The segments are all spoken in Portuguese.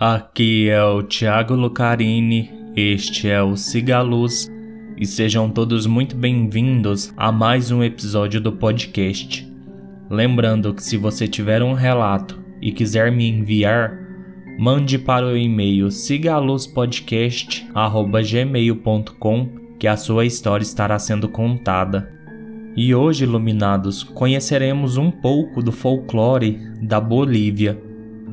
Aqui é o Thiago Lucarini, este é o Cigaluz e sejam todos muito bem-vindos a mais um episódio do podcast. Lembrando que se você tiver um relato e quiser me enviar, mande para o e-mail sigaluzpodcast@gmail.com que a sua história estará sendo contada. E hoje, iluminados, conheceremos um pouco do folclore da Bolívia.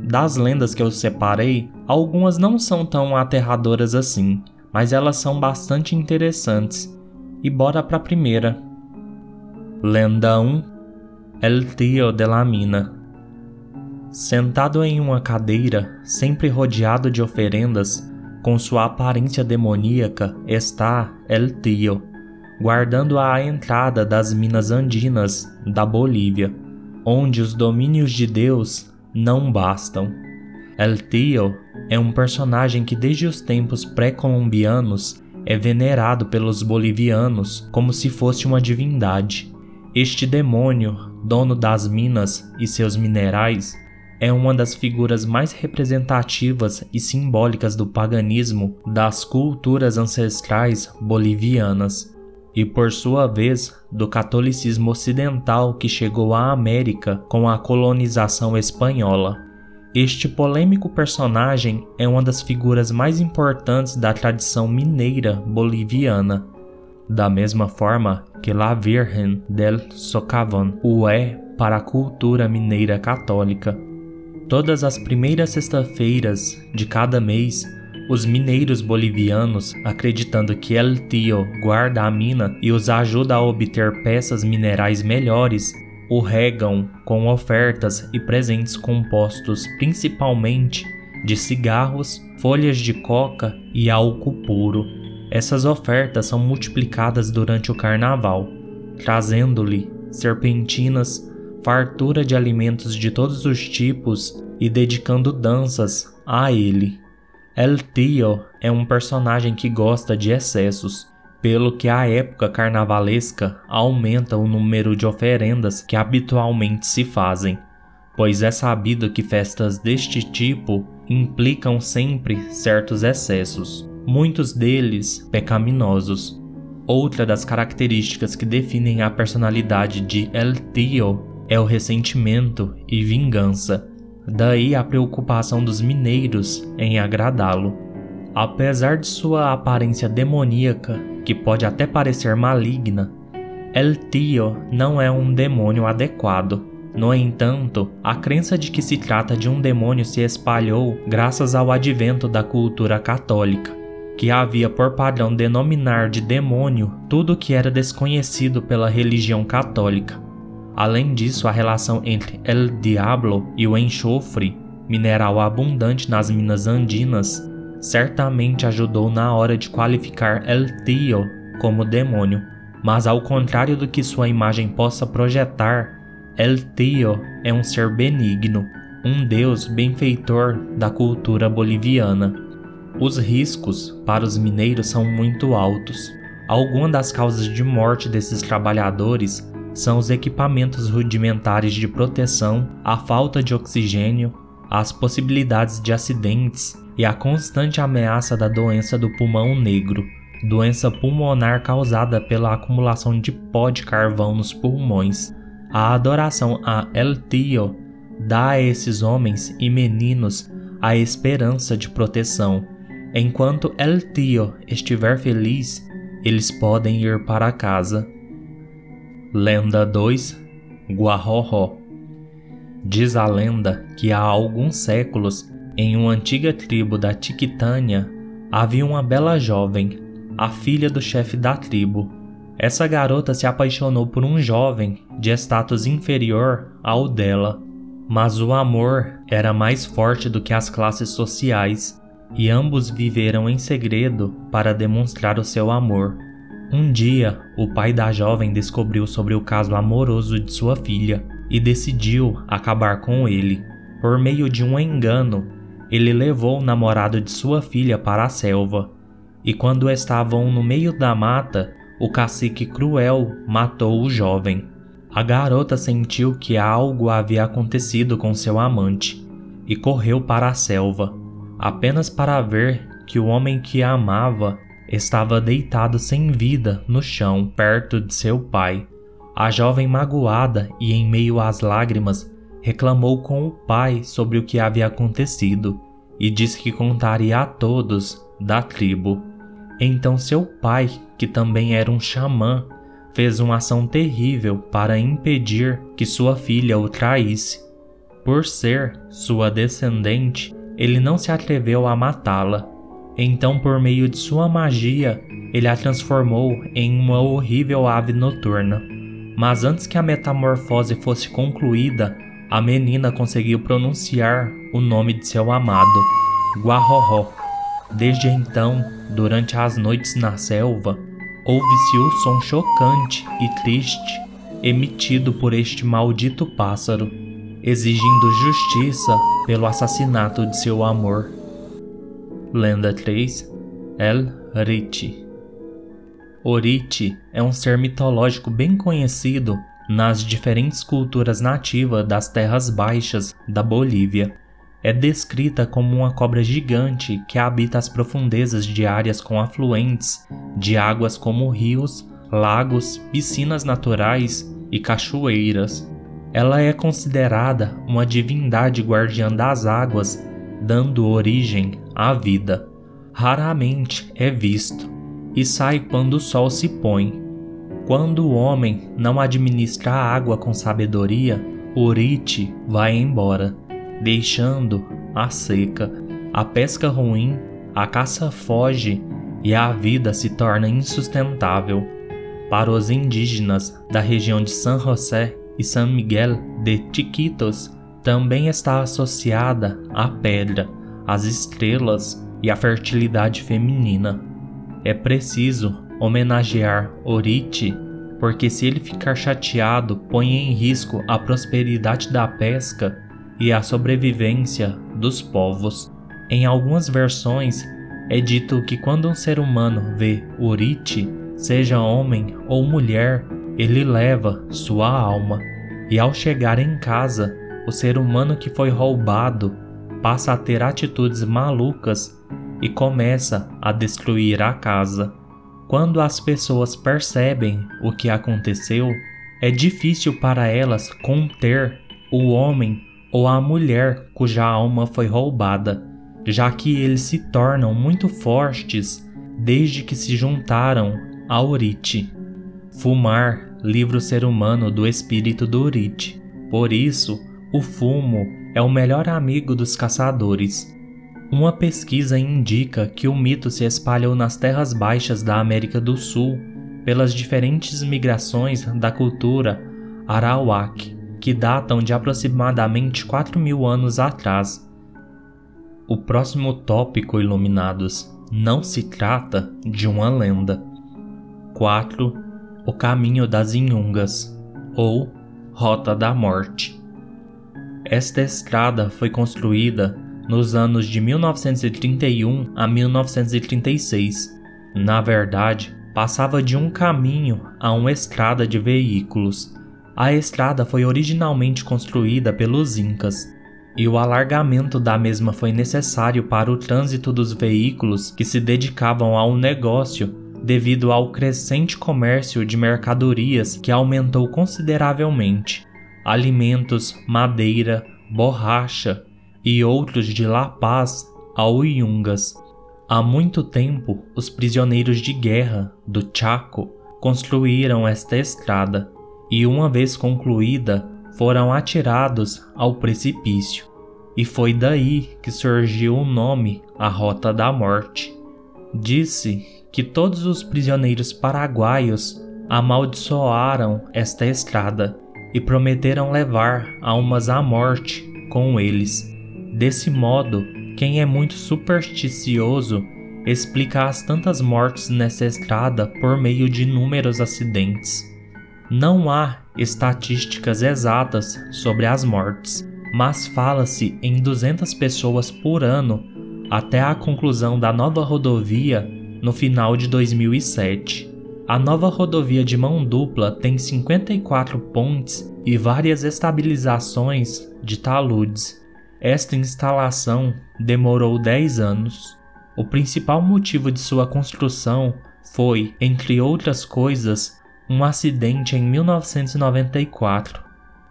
Das lendas que eu separei, algumas não são tão aterradoras assim, mas elas são bastante interessantes. E bora para a primeira. Lenda 1 El Tio de la Mina Sentado em uma cadeira, sempre rodeado de oferendas, com sua aparência demoníaca, está El Tio, guardando a entrada das minas andinas da Bolívia, onde os domínios de Deus não bastam. El Tio é um personagem que desde os tempos pré-colombianos é venerado pelos bolivianos como se fosse uma divindade. Este demônio, dono das minas e seus minerais, é uma das figuras mais representativas e simbólicas do paganismo das culturas ancestrais bolivianas e, por sua vez, do catolicismo ocidental que chegou à América com a colonização espanhola. Este polêmico personagem é uma das figuras mais importantes da tradição mineira boliviana, da mesma forma que La Virgen del Socavón o é para a cultura mineira católica. Todas as primeiras sextas-feiras de cada mês os mineiros bolivianos, acreditando que El Tio guarda a mina e os ajuda a obter peças minerais melhores, o regam com ofertas e presentes compostos principalmente de cigarros, folhas de coca e álcool puro. Essas ofertas são multiplicadas durante o carnaval, trazendo-lhe serpentinas, fartura de alimentos de todos os tipos e dedicando danças a ele. El Tio é um personagem que gosta de excessos, pelo que a época carnavalesca aumenta o número de oferendas que habitualmente se fazem, pois é sabido que festas deste tipo implicam sempre certos excessos, muitos deles pecaminosos. Outra das características que definem a personalidade de El Tio é o ressentimento e vingança Daí a preocupação dos mineiros em agradá-lo. Apesar de sua aparência demoníaca, que pode até parecer maligna, El Tio não é um demônio adequado. No entanto, a crença de que se trata de um demônio se espalhou graças ao advento da cultura católica, que havia por padrão denominar de demônio tudo que era desconhecido pela religião católica. Além disso, a relação entre El Diablo e o enxofre, mineral abundante nas minas andinas, certamente ajudou na hora de qualificar El Tio como demônio. Mas ao contrário do que sua imagem possa projetar, El Tio é um ser benigno, um deus benfeitor da cultura boliviana. Os riscos para os mineiros são muito altos. Algumas das causas de morte desses trabalhadores são os equipamentos rudimentares de proteção, a falta de oxigênio, as possibilidades de acidentes e a constante ameaça da doença do pulmão negro, doença pulmonar causada pela acumulação de pó de carvão nos pulmões. A adoração a El Tio dá a esses homens e meninos a esperança de proteção. Enquanto El Tio estiver feliz, eles podem ir para casa. Lenda 2 Guarroró Diz a lenda que há alguns séculos, em uma antiga tribo da Tiquitânia, havia uma bela jovem, a filha do chefe da tribo. Essa garota se apaixonou por um jovem de status inferior ao dela, mas o amor era mais forte do que as classes sociais, e ambos viveram em segredo para demonstrar o seu amor. Um dia, o pai da jovem descobriu sobre o caso amoroso de sua filha e decidiu acabar com ele. Por meio de um engano, ele levou o namorado de sua filha para a selva. E quando estavam no meio da mata, o cacique cruel matou o jovem. A garota sentiu que algo havia acontecido com seu amante e correu para a selva. apenas para ver que o homem que a amava estava deitado sem vida no chão perto de seu pai. A jovem, magoada e em meio às lágrimas, reclamou com o pai sobre o que havia acontecido e disse que contaria a todos da tribo. Então seu pai, que também era um xamã, fez uma ação terrível para impedir que sua filha o traísse. Por ser sua descendente, ele não se atreveu a matá-la. Então, por meio de sua magia, ele a transformou em uma horrível ave noturna. Mas antes que a metamorfose fosse concluída, a menina conseguiu pronunciar o nome de seu amado, Guarroró. Desde então, durante as noites na selva, ouve-se o som chocante e triste emitido por este maldito pássaro, exigindo justiça pelo assassinato de seu amor. Lenda 3 El Riti Oriti é um ser mitológico bem conhecido nas diferentes culturas nativas das terras baixas da Bolívia. É descrita como uma cobra gigante que habita as profundezas de áreas com afluentes de águas como rios, lagos, piscinas naturais e cachoeiras. Ela é considerada uma divindade guardiã das águas, dando origem à vida. Raramente é visto e sai quando o sol se põe quando o homem não administra a água com sabedoria, Orite vai embora, deixando a seca, a pesca ruim, a caça foge e a vida se torna insustentável. Para os indígenas da região de San José e San Miguel de Chiquitos, também está associada à pedra, às estrelas e à fertilidade feminina. É preciso homenagear Orite, porque se ele ficar chateado, põe em risco a prosperidade da pesca e a sobrevivência dos povos. Em algumas versões, é dito que quando um ser humano vê Orite, seja homem ou mulher, ele leva sua alma, e ao chegar em casa, o ser humano que foi roubado passa a ter atitudes malucas e começa a destruir a casa. Quando as pessoas percebem o que aconteceu, é difícil para elas conter o homem ou a mulher cuja alma foi roubada, já que eles se tornam muito fortes desde que se juntaram a Orite. Fumar livra o ser humano do espírito do Orite. Por isso, o fumo é o melhor amigo dos caçadores. Uma pesquisa indica que o mito se espalhou nas terras baixas da América do Sul pelas diferentes migrações da cultura Arawak, que datam de aproximadamente 4 mil anos atrás. O próximo tópico, iluminados, não se trata de uma lenda. 4. O caminho das Inhungas, ou Rota da Morte. Esta estrada foi construída nos anos de 1931 a 1936. Na verdade, passava de um caminho a uma estrada de veículos. A estrada foi originalmente construída pelos Incas, e o alargamento da mesma foi necessário para o trânsito dos veículos que se dedicavam ao negócio devido ao crescente comércio de mercadorias que aumentou consideravelmente. Alimentos, madeira, borracha, e outros de La Paz ao Yungas. Há muito tempo, os prisioneiros de guerra do Chaco construíram esta estrada e, uma vez concluída, foram atirados ao precipício. E foi daí que surgiu o nome A Rota da Morte. Disse que todos os prisioneiros paraguaios amaldiçoaram esta estrada e prometeram levar almas à morte com eles. Desse modo, quem é muito supersticioso explica as tantas mortes nessa estrada por meio de inúmeros acidentes. Não há estatísticas exatas sobre as mortes, mas fala-se em 200 pessoas por ano até a conclusão da nova rodovia no final de 2007. A nova rodovia de mão dupla tem 54 pontes e várias estabilizações de taludes Esta instalação demorou 10 anos. O principal motivo de sua construção foi, entre outras coisas, um acidente em 1994,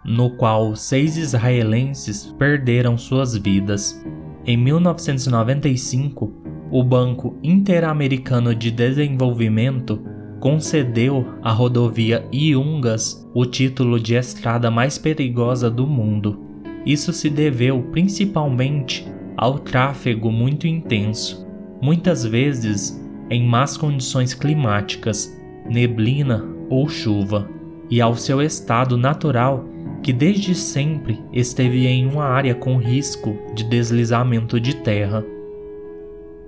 no qual seis israelenses perderam suas vidas. Em 1995, o Banco Interamericano de Desenvolvimento concedeu à rodovia Iungas o título de estrada mais perigosa do mundo. Isso se deveu principalmente ao tráfego muito intenso, muitas vezes em más condições climáticas, neblina ou chuva, e ao seu estado natural que desde sempre esteve em uma área com risco de deslizamento de terra.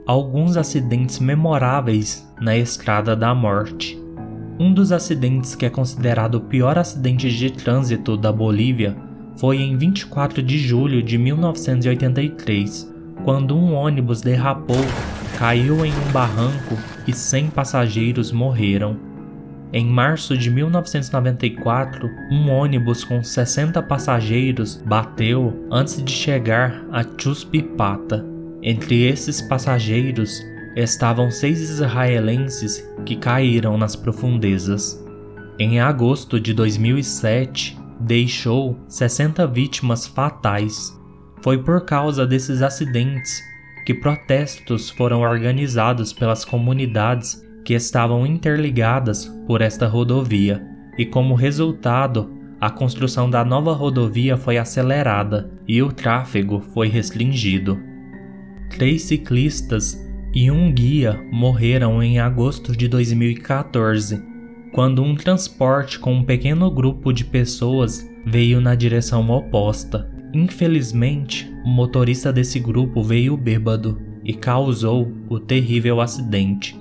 Alguns acidentes memoráveis na Estrada da Morte. Um dos acidentes que é considerado o pior acidente de trânsito da Bolívia foi em 24 de julho de 1983, quando um ônibus derrapou, caiu em um barranco e 100 passageiros morreram. Em março de 1994, um ônibus com 60 passageiros bateu antes de chegar a Chuspipata. Entre esses passageiros estavam seis israelenses que caíram nas profundezas. Em agosto de 2007, deixou 60 vítimas fatais. Foi por causa desses acidentes que protestos foram organizados pelas comunidades que estavam interligadas por esta rodovia, e como resultado, a construção da nova rodovia foi acelerada e o tráfego foi restringido. Três ciclistas e um guia morreram em agosto de 2014, quando um transporte com um pequeno grupo de pessoas veio na direção oposta. Infelizmente, o motorista desse grupo veio bêbado e causou o terrível acidente.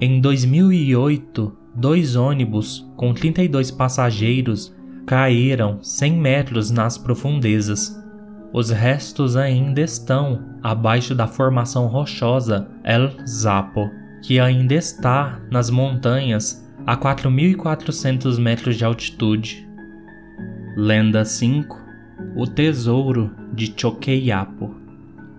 Em 2008, dois ônibus com 32 passageiros caíram 100 metros nas profundezas os restos ainda estão abaixo da formação rochosa El Zapo, que ainda está nas montanhas a 4.400 metros de altitude. Lenda 5 O Tesouro de Choqueiapo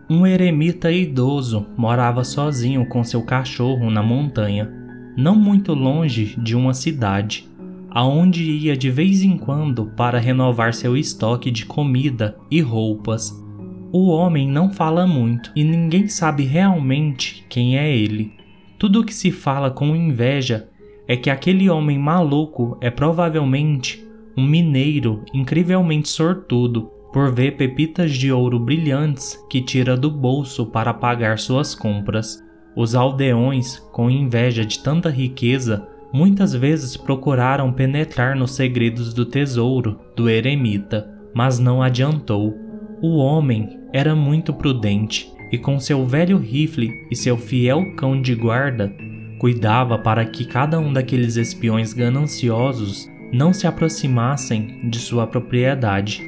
Um eremita idoso morava sozinho com seu cachorro na montanha, não muito longe de uma cidade aonde ia de vez em quando para renovar seu estoque de comida e roupas. O homem não fala muito e ninguém sabe realmente quem é ele. Tudo o que se fala com inveja é que aquele homem maluco é provavelmente um mineiro incrivelmente sortudo por ver pepitas de ouro brilhantes que tira do bolso para pagar suas compras. Os aldeões, com inveja de tanta riqueza, muitas vezes procuraram penetrar nos segredos do tesouro do eremita, mas não adiantou. O homem era muito prudente e, com seu velho rifle e seu fiel cão de guarda, cuidava para que cada um daqueles espiões gananciosos não se aproximassem de sua propriedade.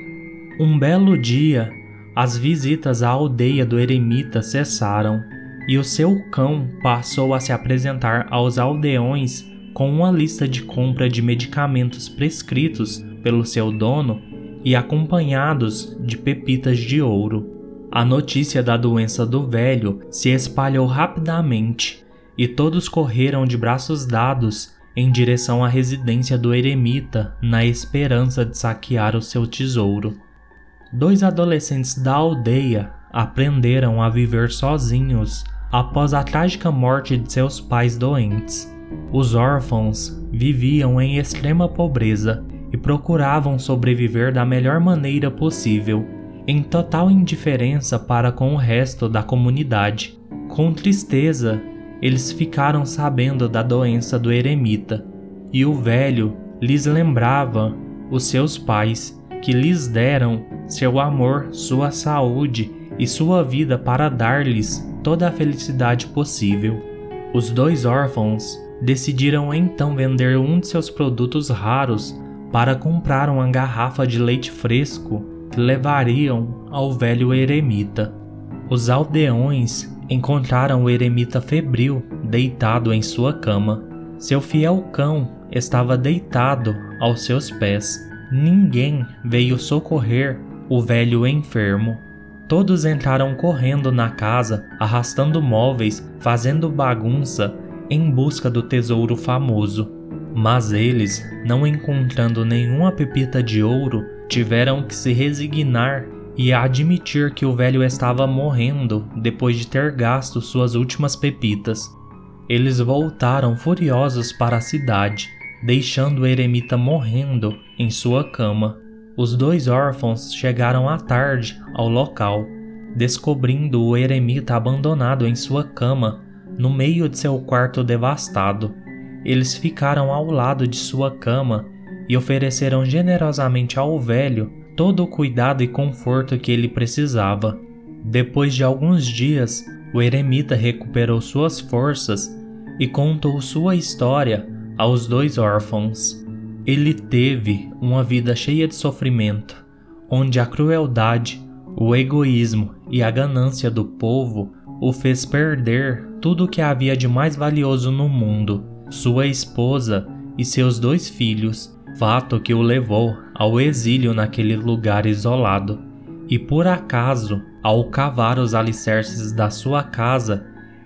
Um belo dia, as visitas à aldeia do eremita cessaram e o seu cão passou a se apresentar aos aldeões com uma lista de compra de medicamentos prescritos pelo seu dono e acompanhados de pepitas de ouro. A notícia da doença do velho se espalhou rapidamente e todos correram de braços dados em direção à residência do eremita na esperança de saquear o seu tesouro. Dois adolescentes da aldeia aprenderam a viver sozinhos após a trágica morte de seus pais doentes. Os órfãos viviam em extrema pobreza e procuravam sobreviver da melhor maneira possível, em total indiferença para com o resto da comunidade. Com tristeza, eles ficaram sabendo da doença do eremita, e o velho lhes lembrava os seus pais, que lhes deram seu amor, sua saúde e sua vida para dar-lhes toda a felicidade possível. Os dois órfãos decidiram então vender um de seus produtos raros para comprar uma garrafa de leite fresco que levariam ao velho eremita. Os aldeões encontraram o eremita febril deitado em sua cama. Seu fiel cão estava deitado aos seus pés. Ninguém veio socorrer o velho enfermo. Todos entraram correndo na casa, arrastando móveis, fazendo bagunça, em busca do tesouro famoso. Mas eles, não encontrando nenhuma pepita de ouro, tiveram que se resignar e admitir que o velho estava morrendo depois de ter gasto suas últimas pepitas. Eles voltaram furiosos para a cidade, deixando o eremita morrendo em sua cama. Os dois órfãos chegaram à tarde ao local, descobrindo o eremita abandonado em sua cama, no meio de seu quarto devastado. Eles ficaram ao lado de sua cama e ofereceram generosamente ao velho todo o cuidado e conforto que ele precisava. Depois de alguns dias, o eremita recuperou suas forças e contou sua história aos dois órfãos. Ele teve uma vida cheia de sofrimento, onde a crueldade, o egoísmo e a ganância do povo o fez perder tudo o que havia de mais valioso no mundo, sua esposa e seus dois filhos, fato que o levou ao exílio naquele lugar isolado. E por acaso, ao cavar os alicerces da sua casa,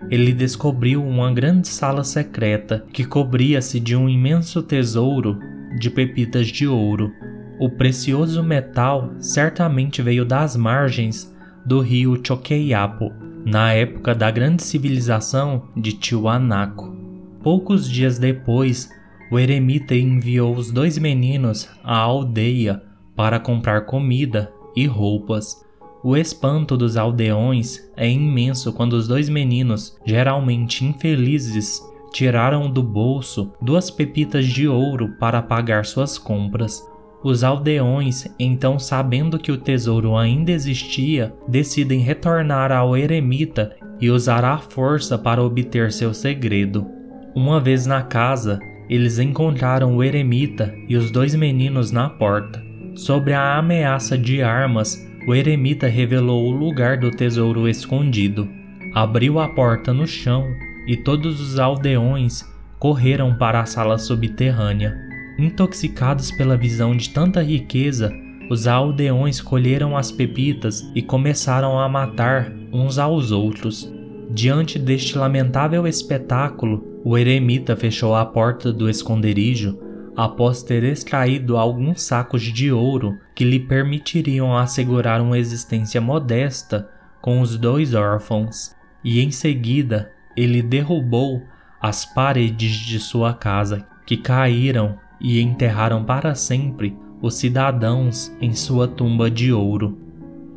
ele descobriu uma grande sala secreta que cobria-se de um imenso tesouro de pepitas de ouro. O precioso metal certamente veio das margens do rio Choqueiapo, na época da grande civilização de Tiwanaku. Poucos dias depois, o eremita enviou os dois meninos à aldeia para comprar comida e roupas. O espanto dos aldeões é imenso quando os dois meninos, geralmente infelizes, tiraram do bolso duas pepitas de ouro para pagar suas compras. Os aldeões, então sabendo que o tesouro ainda existia, decidem retornar ao eremita e usar a força para obter seu segredo. Uma vez na casa, eles encontraram o eremita e os dois meninos na porta. Sobre a ameaça de armas, o eremita revelou o lugar do tesouro escondido. Abriu a porta no chão e todos os aldeões correram para a sala subterrânea. Intoxicados pela visão de tanta riqueza, os aldeões colheram as pepitas e começaram a matar uns aos outros. Diante deste lamentável espetáculo, o eremita fechou a porta do esconderijo após ter extraído alguns sacos de ouro que lhe permitiriam assegurar uma existência modesta com os dois órfãos, e em seguida ele derrubou as paredes de sua casa, que caíram e enterraram para sempre os cidadãos em sua tumba de ouro.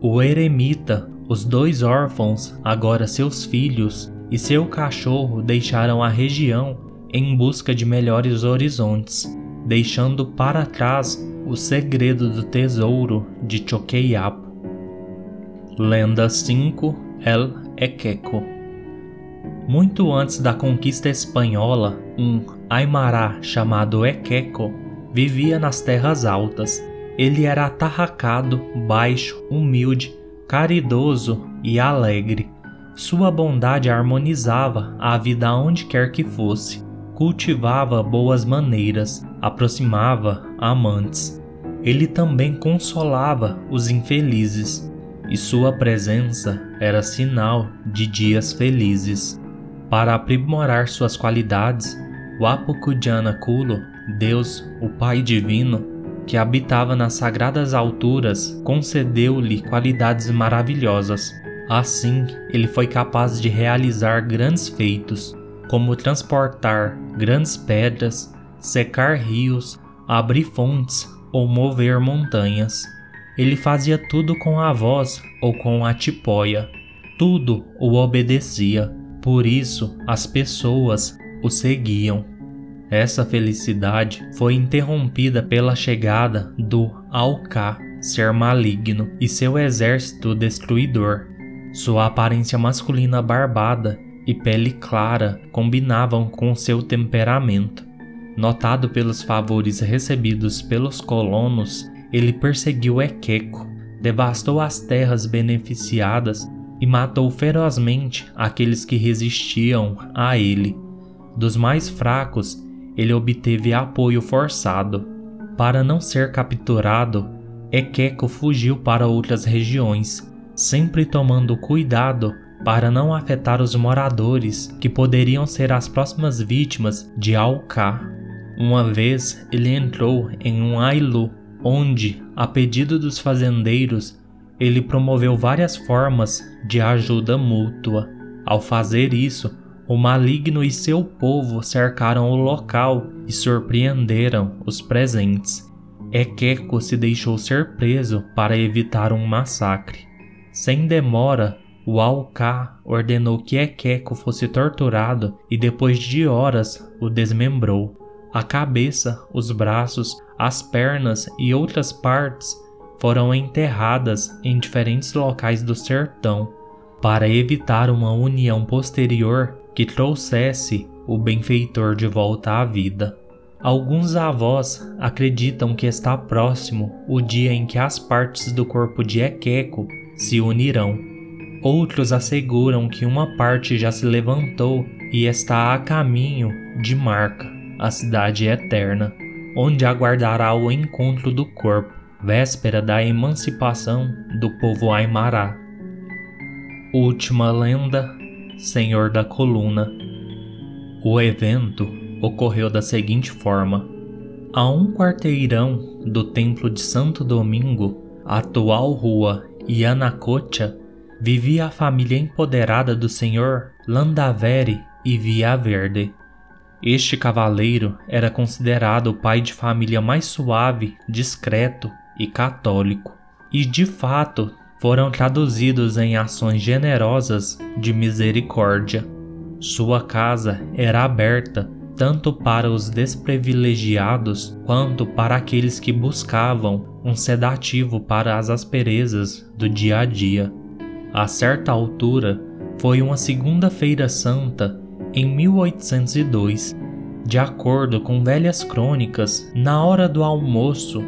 O eremita, os dois órfãos, agora seus filhos, e seu cachorro deixaram a região em busca de melhores horizontes deixando para trás o segredo do tesouro de Choqueiapo. Lenda 5 El Equeco Muito antes da conquista espanhola, um Aimará chamado Equeco vivia nas terras altas. Ele era atarracado, baixo, humilde, caridoso e alegre. Sua bondade harmonizava a vida onde quer que fosse cultivava boas maneiras, aproximava amantes. Ele também consolava os infelizes, e sua presença era sinal de dias felizes. Para aprimorar suas qualidades, o Kulo, Deus, o Pai Divino, que habitava nas sagradas alturas, concedeu-lhe qualidades maravilhosas. Assim, ele foi capaz de realizar grandes feitos, como transportar grandes pedras, secar rios, abrir fontes ou mover montanhas. Ele fazia tudo com a voz ou com a tipóia. Tudo o obedecia, por isso as pessoas o seguiam. Essa felicidade foi interrompida pela chegada do Alká, ser maligno, e seu exército destruidor. Sua aparência masculina barbada e pele clara combinavam com seu temperamento. Notado pelos favores recebidos pelos colonos, ele perseguiu Equeco, devastou as terras beneficiadas e matou ferozmente aqueles que resistiam a ele. Dos mais fracos, ele obteve apoio forçado. Para não ser capturado, Equeco fugiu para outras regiões, sempre tomando cuidado para não afetar os moradores que poderiam ser as próximas vítimas de Alká. Uma vez ele entrou em um ailu, onde, a pedido dos fazendeiros, ele promoveu várias formas de ajuda mútua. Ao fazer isso, o maligno e seu povo cercaram o local e surpreenderam os presentes. Ekeko se deixou ser preso para evitar um massacre. Sem demora, o Alká ordenou que Ekeko fosse torturado e depois de horas o desmembrou. A cabeça, os braços, as pernas e outras partes foram enterradas em diferentes locais do sertão para evitar uma união posterior que trouxesse o benfeitor de volta à vida. Alguns avós acreditam que está próximo o dia em que as partes do corpo de Ekeko se unirão. Outros asseguram que uma parte já se levantou e está a caminho de Marca, a cidade eterna, onde aguardará o encontro do corpo, véspera da emancipação do povo Aymara. Última lenda Senhor da Coluna. O evento ocorreu da seguinte forma: a um quarteirão do Templo de Santo Domingo, atual rua Yanacocha, vivia a família empoderada do senhor Landaveri e Via Verde. Este cavaleiro era considerado o pai de família mais suave, discreto e católico, e de fato foram traduzidos em ações generosas de misericórdia. Sua casa era aberta tanto para os desprivilegiados quanto para aqueles que buscavam um sedativo para as asperezas do dia a dia. A certa altura, foi uma segunda-feira santa em 1802. De acordo com velhas crônicas, na hora do almoço,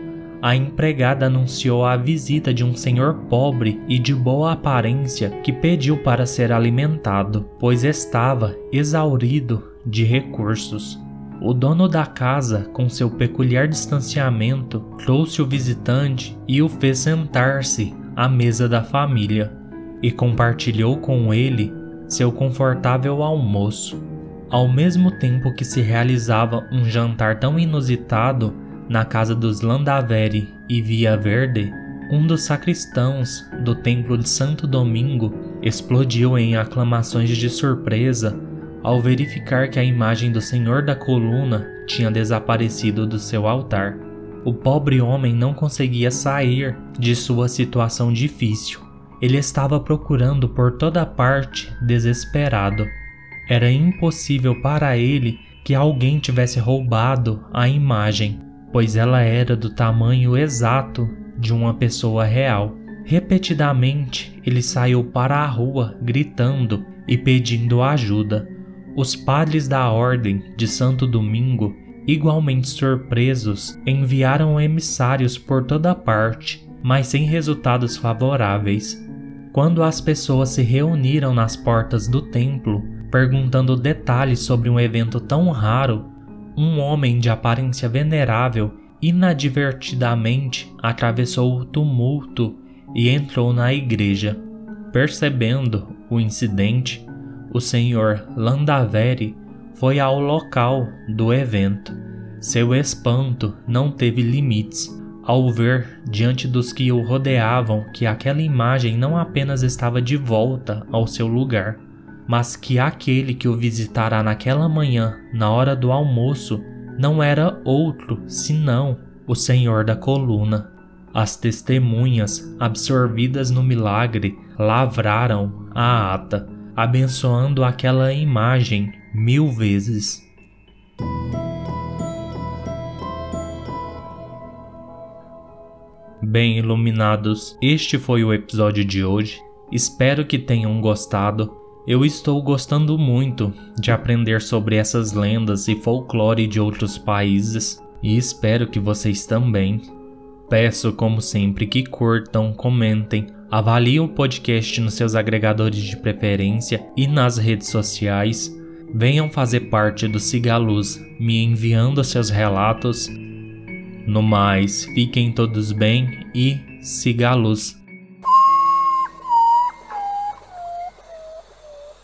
a empregada anunciou a visita de um senhor pobre e de boa aparência que pediu para ser alimentado, pois estava exaurido de recursos. O dono da casa, com seu peculiar distanciamento, trouxe o visitante e o fez sentar-se à mesa da família e compartilhou com ele seu confortável almoço. Ao mesmo tempo que se realizava um jantar tão inusitado, na casa dos Landaveri e Via Verde, um dos sacristãos do templo de Santo Domingo explodiu em aclamações de surpresa ao verificar que a imagem do Senhor da Coluna tinha desaparecido do seu altar. O pobre homem não conseguia sair de sua situação difícil. Ele estava procurando por toda parte, desesperado. Era impossível para ele que alguém tivesse roubado a imagem pois ela era do tamanho exato de uma pessoa real. Repetidamente ele saiu para a rua gritando e pedindo ajuda. Os padres da Ordem de Santo Domingo, igualmente surpresos, enviaram emissários por toda parte, mas sem resultados favoráveis. Quando as pessoas se reuniram nas portas do templo, perguntando detalhes sobre um evento tão raro, um homem de aparência venerável inadvertidamente atravessou o tumulto e entrou na igreja. Percebendo o incidente, o senhor Landaveri foi ao local do evento. Seu espanto não teve limites ao ver diante dos que o rodeavam que aquela imagem não apenas estava de volta ao seu lugar, mas que aquele que o visitará naquela manhã, na hora do almoço, não era outro senão o Senhor da coluna. As testemunhas, absorvidas no milagre, lavraram a ata, abençoando aquela imagem mil vezes. Bem iluminados, este foi o episódio de hoje. Espero que tenham gostado. Eu estou gostando muito de aprender sobre essas lendas e folclore de outros países e espero que vocês também. Peço, como sempre, que curtam, comentem, avaliem o podcast nos seus agregadores de preferência e nas redes sociais. Venham fazer parte do Siga Luz, me enviando seus relatos. No mais, fiquem todos bem e siga a luz.